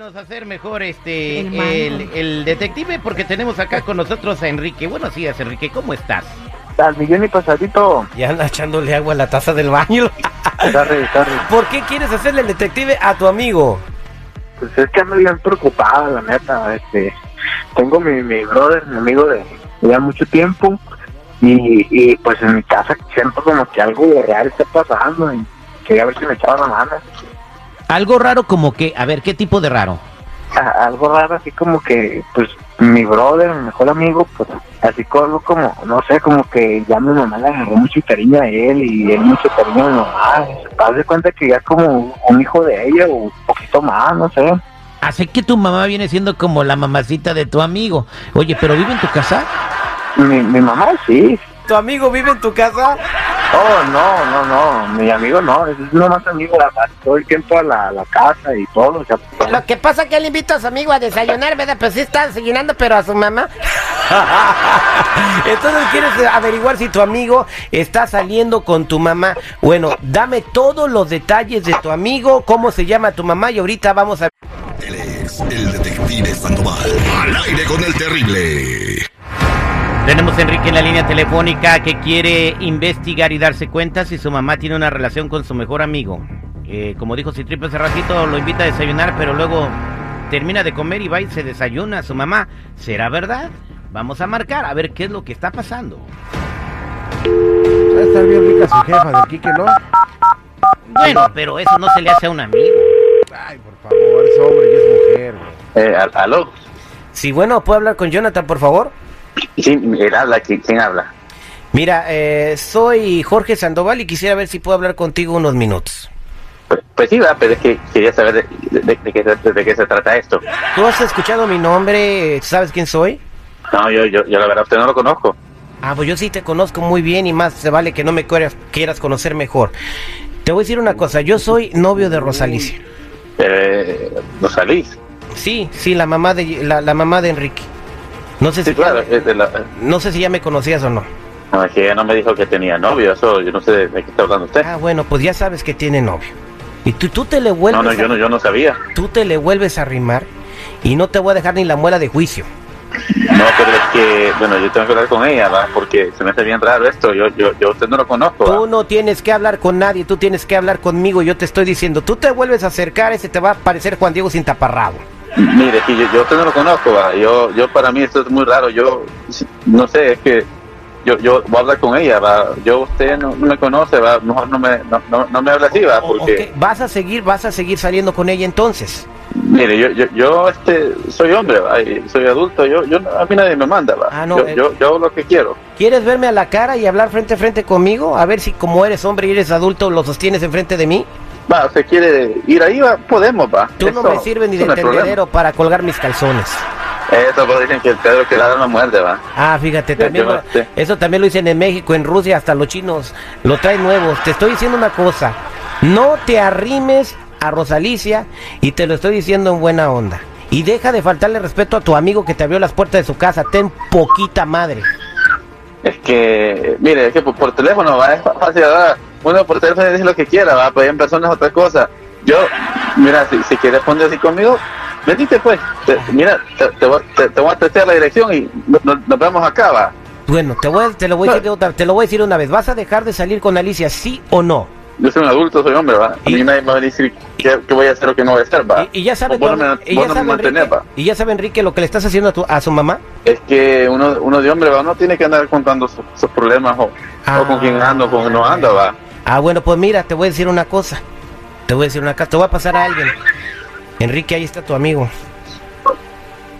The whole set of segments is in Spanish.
A hacer mejor este El el, mango. el detective porque tenemos acá con nosotros a Enrique. Buenos días, Enrique, ¿cómo estás? Al millón y pasadito. Ya anda echándole agua a la taza del baño. Sorry, sorry. ¿Por qué quieres hacerle el detective a tu amigo? Pues es que ando bien preocupada, la neta. Este, tengo mi, mi brother, mi amigo de ya mucho tiempo. Y, y pues en mi casa siento como que algo real está pasando. Y quería ver si me echaba la mano. Algo raro como que, a ver, ¿qué tipo de raro? A- algo raro, así como que, pues, mi brother, mi mejor amigo, pues, así como, como, no sé, como que ya mi mamá le agarró mucho cariño a él y él mucho cariño a mi mamá. Haz de cuenta que ya es como un hijo de ella o un poquito más, no sé. Así que tu mamá viene siendo como la mamacita de tu amigo. Oye, ¿pero vive en tu casa? Mi, mi mamá sí. ¿Tu amigo vive en tu casa? Oh, no, no, no. Mi amigo no. Es nomás amigo todo el tiempo a la, la casa y todo. O sea, pues, Lo que pasa que él invita a su amigo a desayunar, ¿verdad? Pues sí está desayunando, pero a su mamá. Entonces quieres averiguar si tu amigo está saliendo con tu mamá. Bueno, dame todos los detalles de tu amigo, cómo se llama tu mamá y ahorita vamos a... Él es el detective Sandoval. Al aire con el terrible. Tenemos a Enrique en la línea telefónica que quiere investigar y darse cuenta si su mamá tiene una relación con su mejor amigo. Eh, como dijo Citripe hace ratito, lo invita a desayunar, pero luego termina de comer y va y se desayuna a su mamá. ¿Será verdad? Vamos a marcar a ver qué es lo que está pasando. Va a estar bien rica su jefa del Quique, ¿no? Bueno, pero eso no se le hace a un amigo. Ay, por favor, es hombre y es mujer, güey. Eh, al- aló. Sí, bueno, ¿puedo hablar con Jonathan, por favor? Sí, él habla. ¿Quién, quién habla? Mira, eh, soy Jorge Sandoval y quisiera ver si puedo hablar contigo unos minutos. Pues, pues sí, va, pero es que quería saber de, de- de qué, se- de qué se trata esto. ¿Tú has escuchado mi nombre? ¿Sabes quién soy? No, yo, yo, yo la verdad, usted no lo conozco. Ah, pues yo sí te conozco muy bien y más se vale que no me quieras, quieras conocer mejor. Te voy a decir una cosa, yo soy novio de Rosalicia. Eh. Sí, sí, la mamá de la, la mamá de Enrique. No sé Sí, si claro. es de la- no sé si ya me conocías o no. no, es que ella no me dijo que tenía novio. Eso, yo no sé de, qué está hablando usted. Ah, bueno, pues ya sabes que tiene novio. Y tú, tú te le No, vuelves no, a- yo no, yo no sabía. tú te le vuelves a arrimar y no te voy a dejar ni la muela de juicio. No, pero es que, bueno, yo tengo que hablar con ella, va, porque se me hace bien raro esto. Yo, yo, yo usted no lo conozco. Tú no tienes que hablar con nadie, tú tienes que hablar conmigo. Yo te estoy diciendo, tú te vuelves a acercar, ese te va a parecer Juan Diego sin taparrabo. Mire, yo, yo usted no lo conozco, va. Yo, yo para mí esto es muy raro. Yo, no sé, es que yo, yo voy a hablar con ella, va. Yo usted no, no me conoce, va. Mejor no me, no, no, no me hable así, va, porque, Vas a seguir, vas a seguir saliendo con ella entonces. mire, yo, yo, yo, este, soy hombre, va, soy adulto. Yo, yo, a mí nadie me manda, va. Ah, no, yo, eh. yo, yo hago lo que quiero. ¿Quieres verme a la cara y hablar frente a frente conmigo? A ver si como eres hombre y eres adulto lo sostienes enfrente de mí. Va, usted quiere ir ahí, va, podemos, va. Tú no me sirves ni de no tendedero para colgar mis calzones. Eso pues dicen que el Pedro que ladra no muerde, va. Ah, fíjate, también lo- eso también lo dicen en México, en Rusia, hasta los chinos lo traen nuevos. Te estoy diciendo una cosa, no te arrimes a Rosalicia y te lo estoy diciendo en buena onda. Y deja de faltarle respeto a tu amigo que te abrió las puertas de su casa, ten poquita madre. Es que, mire, es que por, por teléfono va, es fácil. Uno por teléfono dice lo que quiera, va, pero en persona es otra cosa. Yo, mira, si, si quieres poner así conmigo, venite pues. Te- mira, te, te, voy- te- voy a testear la dirección y no- no- nos vemos acá, va. Bueno, te, voy, a- te, lo voy a decir de otra- te lo voy a decir una vez. ¿Vas a dejar de salir con Alicia, sí o no? Yo soy un adulto, soy hombre, va. A Y- mí nadie me va a decir qué, qué voy a hacer o qué no voy a hacer, va. Y, y ya sabe, Vos no todo- me, y ya no sabe Enrique, va. y ya sabe Enrique lo que le estás haciendo a, tu- a su mamá. Es que uno, uno de hombre, va, no tiene que andar contando su- sus problemas o, o con quién ando o con quién no ando, va. Ah, bueno, pues mira, te voy a decir una cosa. Te voy a decir una cosa. Te voy a pasar a alguien. Enrique, ahí está tu amigo.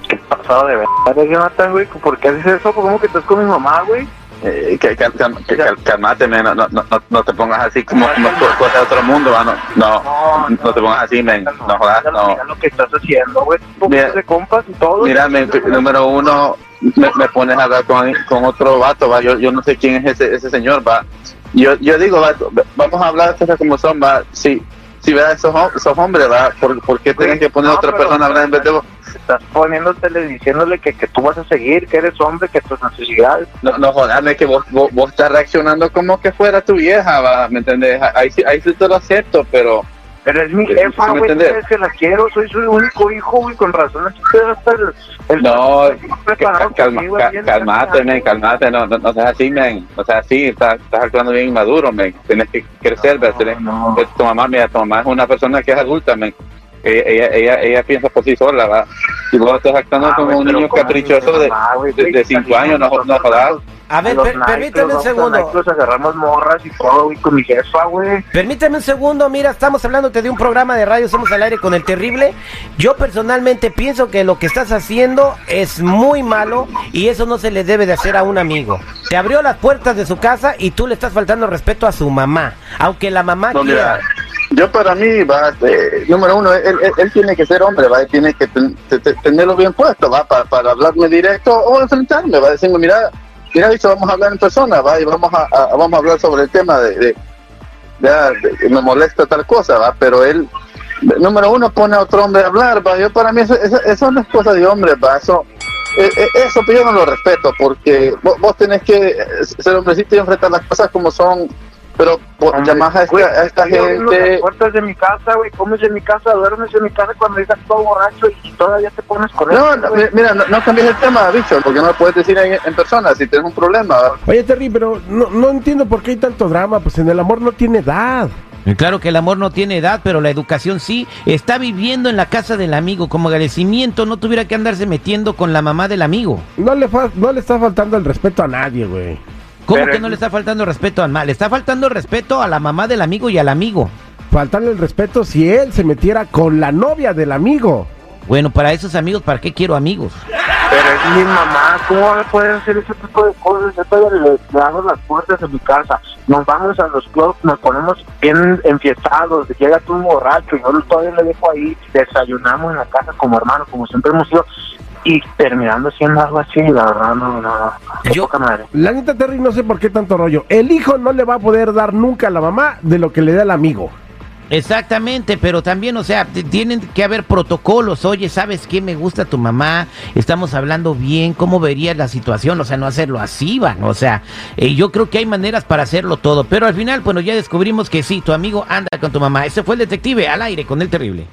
¿Qué pasado de verdad, Jonathan, güey? ¿Por qué haces eso? ¿Cómo que estás con mi mamá, güey? Eh, que, cal- cal- que- cal- calmate, men, no, no, no, no te pongas así como, cosas de otro mundo, va, no, no, no te pongas así, men, no jodas, Mira, no. mira lo que estás haciendo, güey. De compas y todo. Mira, men, número uno, me, me pones a hablar con, con otro vato, va, yo, yo no sé quién es ese, ese señor, va. Yo, yo digo, va, vamos a hablar cosas como son, va, si, si veas esos, esos hombres, va, ¿por, por qué tienen que poner a otra persona en vez de vos? Estás poniéndotele diciéndole que, que tú vas a seguir, que eres hombre, que tus necesidades. No, no jodarme que vos, vos, vos estás reaccionando como que fuera tu vieja, va, ¿me entendés? Ahí, ahí sí te lo acepto, pero Pero es mi ¿Sí jefa, me güey, sabes que la quiero, soy su único hijo, güey, con razón. Aquí te va a estar el, el No, conmigo, bien, calmate, men, calmate, no, no, no seas así, men, no seas así, estás, estás actuando bien inmaduro, men, tienes que crecer, No, no. tu mamá, mira, tu mamá es una persona que es adulta, men, ella, ella, ella, ella piensa por sí sola, va, y vos estás actuando Ah, como güey, un niño ¿cómo caprichoso mamá, de, de cinco años, no, no jodas. A ver, per- permíteme un segundo. agarramos morras y todo, güey, con mi jefa, güey. Permíteme un segundo, mira, estamos hablándote de un programa de radio, somos al aire con el terrible. Yo personalmente pienso que lo que estás haciendo es muy malo y eso no se le debe de hacer a un amigo. Te abrió las puertas de su casa y tú le estás faltando respeto a su mamá, aunque la mamá No, quiera. mira, yo para mí, va, eh, número uno, él, él- él tiene que ser hombre, va, él tiene que ten- te- te- tenerlo bien puesto, va, para, para hablarme directo o enfrentarme, va, decirme, mira, mira, bicho, vamos a hablar en persona, va, y vamos a, vamos a hablar sobre el tema de, de, de- que me molesta tal cosa, va, pero él, número uno, pone a otro hombre a hablar, va, yo para mí eso, eso, eso no es cosa de hombre, va, eso... eh, eh, Eso yo no lo respeto porque vos, tenés que ser hombrecito y enfrentar las cosas como son, pero vos Hombre, llamás a güey, esta, a esta gente, Las puertas de mi casa, güey, comes en mi casa, duermes en mi casa cuando digas todo borracho y todavía te pones con No, no, mira, no, no cambies el tema, bicho, porque no lo puedes decir en persona si tienes un problema. ¿verdad? Oye, Terry, pero no, no entiendo por qué hay tanto drama. Pues en el amor no tiene edad. Y Claro que el amor no tiene edad, pero la educación sí. Está viviendo en la casa del amigo. Como agradecimiento no tuviera que andarse metiendo con la mamá del amigo. No le, fa- no le está faltando el respeto a nadie, güey. ¿Cómo Pero que es- no le está faltando respeto al mal? Le está faltando respeto a la mamá del amigo y al amigo. Faltarle el respeto si él se metiera con la novia del amigo. Bueno, para esos amigos, ¿para qué quiero amigos? Pero es mi mamá, ¿cómo poder hacer ese tipo de cosas? Yo todavía le, le abro las puertas de mi casa, nos vamos a los clubs, nos ponemos bien enfiestados, llega tú un borracho, yo todavía le dejo ahí, desayunamos en la casa como hermanos, como siempre hemos sido, y terminando siendo algo así, la verdad, no, no, Yo- poca madre. La neta, Terry, no sé por qué tanto rollo. El hijo no le va a poder dar nunca a la mamá de lo que le da el amigo. Exactamente, pero también, o sea, tienen que haber protocolos. Oye, ¿sabes qué? Me gusta tu mamá, estamos hablando bien, ¿cómo verías la situación? O sea, no hacerlo así, van. O sea, eh, yo creo que hay maneras para hacerlo todo, pero al final, bueno, ya descubrimos que sí, tu amigo anda con tu mamá. Ese fue el detective al aire con el terrible.